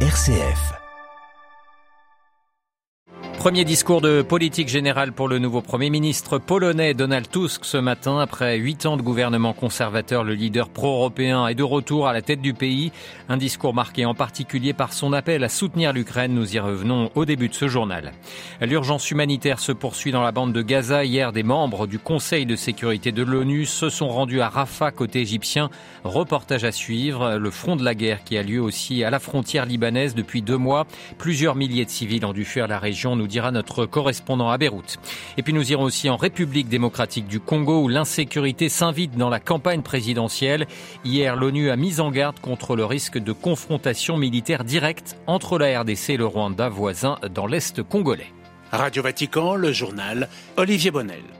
RCF. Premier discours de politique générale pour le nouveau Premier ministre polonais Donald Tusk ce matin. Après huit ans de gouvernement conservateur, le leader pro-européen est de retour à la tête du pays. Un discours marqué en particulier par son appel à soutenir l'Ukraine. Nous y revenons au début de ce journal. L'urgence humanitaire se poursuit dans la bande de Gaza. Hier, des membres du Conseil de sécurité de l'ONU se sont rendus à Rafah, côté égyptien. Reportage à suivre. Le front de la guerre qui a lieu aussi à la frontière libanaise depuis deux mois. Plusieurs milliers de civils ont dû fuir la région, nous notre correspondant à Beyrouth. Et puis nous irons aussi en République démocratique du Congo où l'insécurité s'invite dans la campagne présidentielle. Hier, l'ONU a mis en garde contre le risque de confrontation militaire directe entre la RDC et le Rwanda voisin dans l'Est congolais. Radio Vatican, le journal Olivier Bonnel.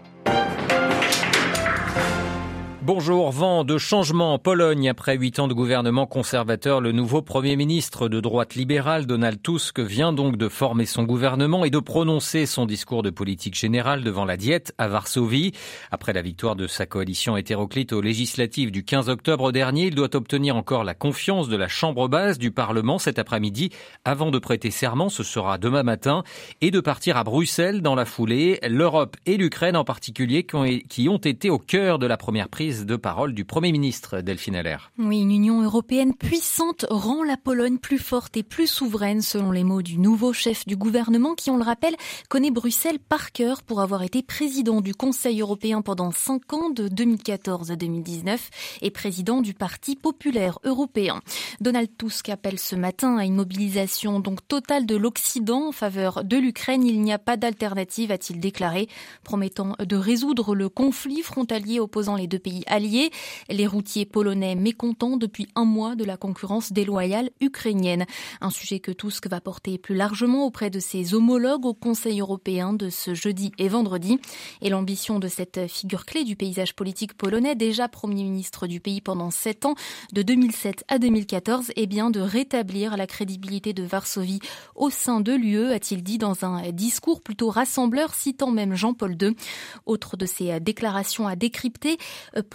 Bonjour, vent de changement en Pologne après huit ans de gouvernement conservateur. Le nouveau premier ministre de droite libérale, Donald Tusk, vient donc de former son gouvernement et de prononcer son discours de politique générale devant la Diète à Varsovie. Après la victoire de sa coalition hétéroclite aux législatives du 15 octobre dernier, il doit obtenir encore la confiance de la Chambre basse du Parlement cet après-midi avant de prêter serment, ce sera demain matin, et de partir à Bruxelles dans la foulée. L'Europe et l'Ukraine en particulier qui ont été au cœur de la première prise de parole du Premier ministre Delphine Allaire. Oui, une Union européenne puissante rend la Pologne plus forte et plus souveraine, selon les mots du nouveau chef du gouvernement qui, on le rappelle, connaît Bruxelles par cœur pour avoir été président du Conseil européen pendant cinq ans de 2014 à 2019 et président du Parti populaire européen. Donald Tusk appelle ce matin à une mobilisation donc totale de l'Occident en faveur de l'Ukraine. Il n'y a pas d'alternative, a-t-il déclaré, promettant de résoudre le conflit frontalier opposant les deux pays alliés. Les routiers polonais mécontents depuis un mois de la concurrence déloyale ukrainienne. Un sujet que Tusk va porter plus largement auprès de ses homologues au Conseil européen de ce jeudi et vendredi. Et l'ambition de cette figure clé du paysage politique polonais, déjà Premier ministre du pays pendant sept ans, de 2007 à 2014, est bien de rétablir la crédibilité de Varsovie au sein de l'UE, a-t-il dit dans un discours plutôt rassembleur, citant même Jean-Paul II. Autre de ses déclarations à décrypter,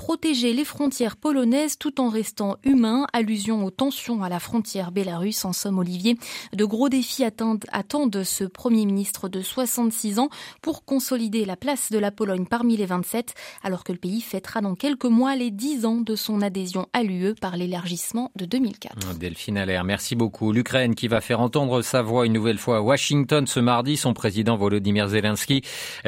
protéger les frontières polonaises tout en restant humain. Allusion aux tensions à la frontière bélarusse. En somme, Olivier, de gros défis attendent, ce Premier ministre de 66 ans pour consolider la place de la Pologne parmi les 27, alors que le pays fêtera dans quelques mois les 10 ans de son adhésion à l'UE par l'élargissement de 2004. Delphine Allaire, merci beaucoup. L'Ukraine qui va faire entendre sa voix une nouvelle fois à Washington ce mardi. Son président Volodymyr Zelensky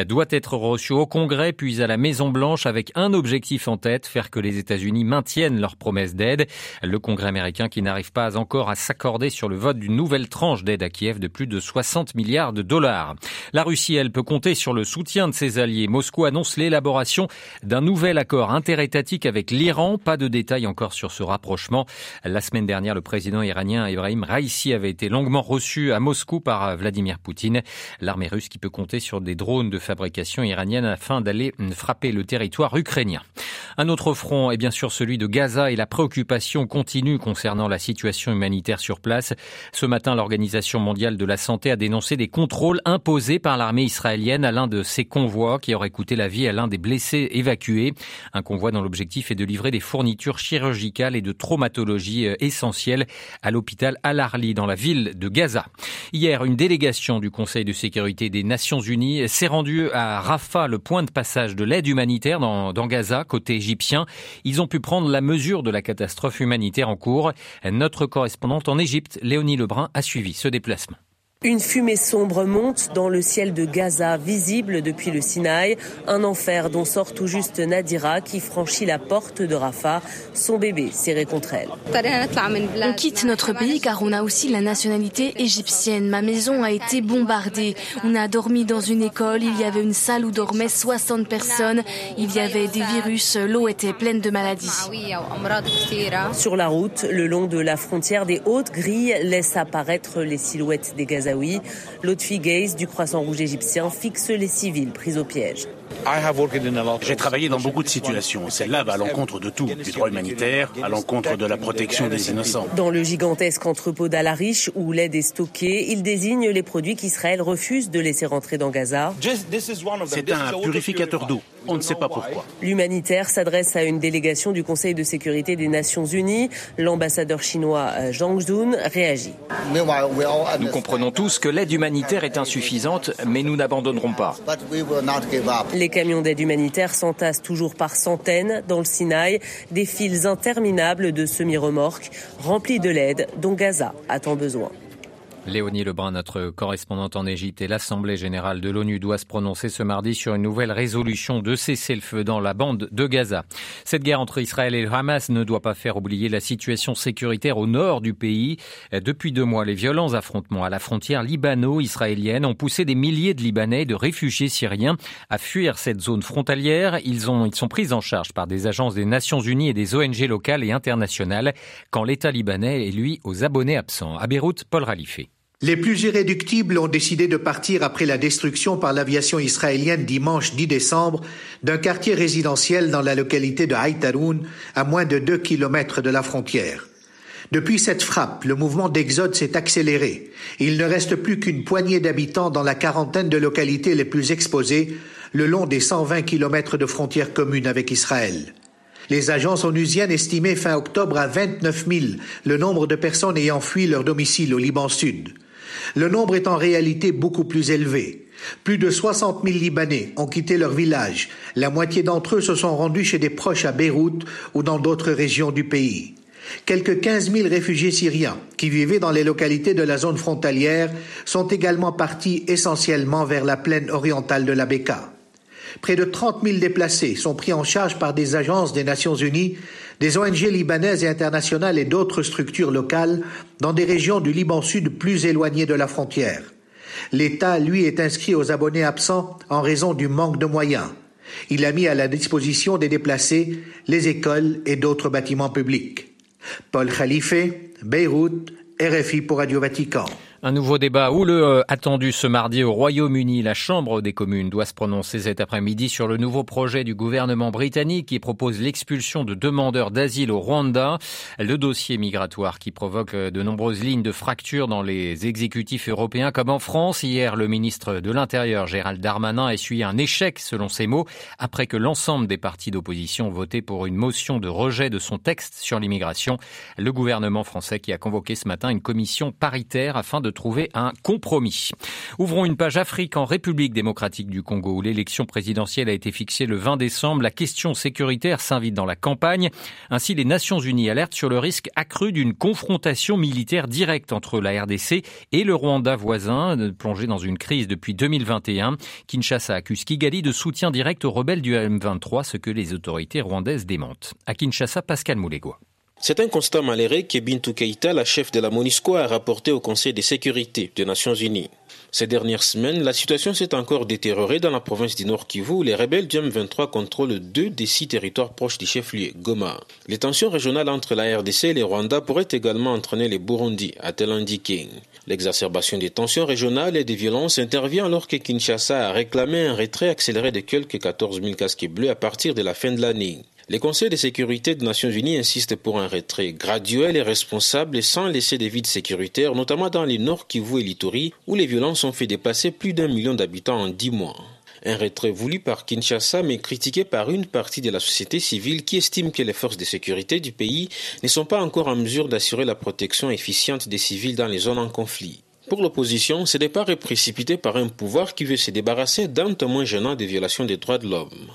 doit être reçu au Congrès puis à la Maison Blanche avec un objectif en faire que les États-Unis maintiennent leurs promesses d'aide. Le Congrès américain qui n'arrive pas encore à s'accorder sur le vote d'une nouvelle tranche d'aide à Kiev de plus de 60 milliards de dollars. La Russie, elle, peut compter sur le soutien de ses alliés. Moscou annonce l'élaboration d'un nouvel accord interétatique avec l'Iran. Pas de détails encore sur ce rapprochement. La semaine dernière, le président iranien Ibrahim Raisi avait été longuement reçu à Moscou par Vladimir Poutine. L'armée russe qui peut compter sur des drones de fabrication iranienne afin d'aller frapper le territoire ukrainien. Un autre front est bien sûr celui de Gaza et la préoccupation continue concernant la situation humanitaire sur place. Ce matin, l'Organisation mondiale de la santé a dénoncé des contrôles imposés par l'armée israélienne à l'un de ses convois qui aurait coûté la vie à l'un des blessés évacués. Un convoi dont l'objectif est de livrer des fournitures chirurgicales et de traumatologie euh, essentielles à l'hôpital Al-Arli dans la ville de Gaza. Hier, une délégation du Conseil de sécurité des Nations Unies s'est rendue à Rafah, le point de passage de l'aide humanitaire dans, dans Gaza, côté égyptien. Ils ont pu prendre la mesure de la catastrophe humanitaire en cours. Notre correspondante en Égypte, Léonie Lebrun, a suivi ce déplacement. Une fumée sombre monte dans le ciel de Gaza, visible depuis le Sinaï. Un enfer dont sort tout juste Nadira qui franchit la porte de Rafah, son bébé serré contre elle. On quitte notre pays car on a aussi la nationalité égyptienne. Ma maison a été bombardée. On a dormi dans une école. Il y avait une salle où dormaient 60 personnes. Il y avait des virus. L'eau était pleine de maladies. Sur la route, le long de la frontière, des hautes grilles laissent apparaître les silhouettes des Lotfi Gaze du Croissant Rouge égyptien fixe les civils pris au piège. J'ai travaillé dans beaucoup de situations. Celle-là va à l'encontre de tout, du droit humanitaire, à l'encontre de la protection des innocents. Dans le gigantesque entrepôt d'Al-Arish où l'aide est stockée, il désigne les produits qu'Israël refuse de laisser rentrer dans Gaza. C'est un purificateur d'eau. On ne sait pas pourquoi. L'humanitaire s'adresse à une délégation du Conseil de sécurité des Nations Unies. L'ambassadeur chinois euh, Zhang Jun réagit. Nous comprenons tous que l'aide humanitaire est insuffisante, mais nous n'abandonnerons pas. Les camions d'aide humanitaire s'entassent toujours par centaines dans le Sinaï, des files interminables de semi-remorques remplis de l'aide dont Gaza a tant besoin. Léonie Lebrun, notre correspondante en Égypte et l'Assemblée générale de l'ONU doit se prononcer ce mardi sur une nouvelle résolution de cesser le feu dans la bande de Gaza. Cette guerre entre Israël et le Hamas ne doit pas faire oublier la situation sécuritaire au nord du pays. Depuis deux mois, les violents affrontements à la frontière libano-israélienne ont poussé des milliers de Libanais et de réfugiés syriens à fuir cette zone frontalière. Ils, ont, ils sont pris en charge par des agences des Nations Unies et des ONG locales et internationales quand l'État libanais est lui aux abonnés absents. À Beyrouth, Paul Ralifé. Les plus irréductibles ont décidé de partir après la destruction par l'aviation israélienne dimanche 10 décembre d'un quartier résidentiel dans la localité de Haïtaroun, à moins de deux kilomètres de la frontière. Depuis cette frappe, le mouvement d'exode s'est accéléré. Il ne reste plus qu'une poignée d'habitants dans la quarantaine de localités les plus exposées le long des 120 kilomètres de frontières communes avec Israël. Les agences onusiennes estimaient fin octobre à 29 000 le nombre de personnes ayant fui leur domicile au Liban Sud. Le nombre est en réalité beaucoup plus élevé. Plus de 60 000 Libanais ont quitté leur village. La moitié d'entre eux se sont rendus chez des proches à Beyrouth ou dans d'autres régions du pays. Quelques 15 000 réfugiés syriens qui vivaient dans les localités de la zone frontalière sont également partis essentiellement vers la plaine orientale de la Beka. Près de 30 000 déplacés sont pris en charge par des agences des Nations Unies des ONG libanaises et internationales et d'autres structures locales dans des régions du Liban Sud plus éloignées de la frontière. L'État, lui, est inscrit aux abonnés absents en raison du manque de moyens. Il a mis à la disposition des déplacés les écoles et d'autres bâtiments publics. Paul Khalife, Beyrouth, RFI pour Radio Vatican. Un nouveau débat ou le euh, attendu ce mardi au Royaume-Uni. La Chambre des communes doit se prononcer cet après-midi sur le nouveau projet du gouvernement britannique qui propose l'expulsion de demandeurs d'asile au Rwanda. Le dossier migratoire qui provoque euh, de nombreuses lignes de fracture dans les exécutifs européens comme en France. Hier, le ministre de l'Intérieur, Gérald Darmanin, a essuyé un échec, selon ses mots, après que l'ensemble des partis d'opposition ont voté pour une motion de rejet de son texte sur l'immigration. Le gouvernement français qui a convoqué ce matin une commission paritaire afin de trouver un compromis. Ouvrons une page Afrique en République démocratique du Congo où l'élection présidentielle a été fixée le 20 décembre. La question sécuritaire s'invite dans la campagne. Ainsi, les Nations Unies alertent sur le risque accru d'une confrontation militaire directe entre la RDC et le Rwanda voisin, plongé dans une crise depuis 2021. Kinshasa accuse Kigali de soutien direct aux rebelles du M23, ce que les autorités rwandaises démentent. À Kinshasa, Pascal Moulégois. C'est un constat malheureux que Bintou Keïta, la chef de la MONUSCO, a rapporté au Conseil de sécurité des Nations Unies. Ces dernières semaines, la situation s'est encore détériorée dans la province du Nord Kivu où les rebelles du M23 contrôlent deux des six territoires proches du chef-lieu, Goma. Les tensions régionales entre la RDC et les Rwanda pourraient également entraîner les Burundi, a-t-elle indiqué. L'exacerbation des tensions régionales et des violences intervient alors que Kinshasa a réclamé un retrait accéléré de quelques 14 000 casques bleus à partir de la fin de l'année. Les conseils de sécurité des Nations Unies insistent pour un retrait graduel et responsable sans laisser des vides sécuritaires, notamment dans les Nord Kivu et l'Ituri, où les violences ont fait dépasser plus d'un million d'habitants en dix mois. Un retrait voulu par Kinshasa mais critiqué par une partie de la société civile qui estime que les forces de sécurité du pays ne sont pas encore en mesure d'assurer la protection efficiente des civils dans les zones en conflit. Pour l'opposition, ce départ est précipité par un pouvoir qui veut se débarrasser d'un témoin gênant des violations des droits de l'homme.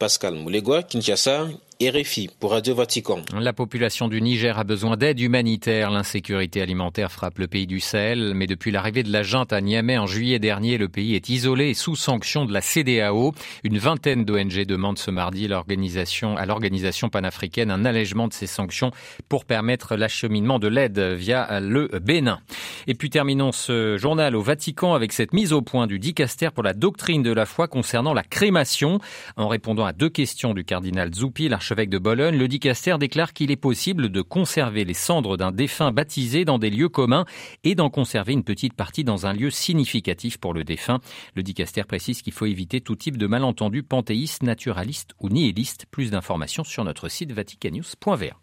Pascal Moulegua, Kinshasa, RFI pour Radio Vatican. La population du Niger a besoin d'aide humanitaire. L'insécurité alimentaire frappe le pays du Sahel, mais depuis l'arrivée de la junte à Niamey en juillet dernier, le pays est isolé et sous sanction de la CDAO. Une vingtaine d'ONG demandent ce mardi l'organisation, à l'organisation panafricaine un allègement de ces sanctions pour permettre l'acheminement de l'aide via le Bénin. Et puis terminons ce journal au Vatican avec cette mise au point du dicaster pour la doctrine de la foi concernant la crémation. En répondant à deux questions du cardinal Zuppi, de Bologne, le dicaster déclare qu'il est possible de conserver les cendres d'un défunt baptisé dans des lieux communs et d'en conserver une petite partie dans un lieu significatif pour le défunt. Le dicaster précise qu'il faut éviter tout type de malentendu panthéiste, naturaliste ou nihiliste. Plus d'informations sur notre site vaticanus.va.